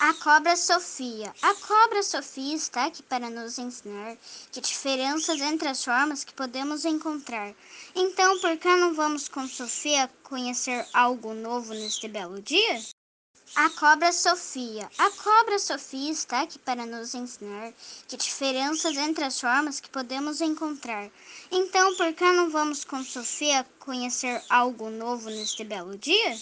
A cobra Sofia. A cobra Sofia está aqui para nos ensinar que diferenças entre as formas que podemos encontrar. Então, por que não vamos com Sofia conhecer algo novo neste belo dia? A cobra Sofia. A cobra Sofia está aqui para nos ensinar que diferenças entre as formas que podemos encontrar. Então, por que não vamos com Sofia conhecer algo novo neste belo dia?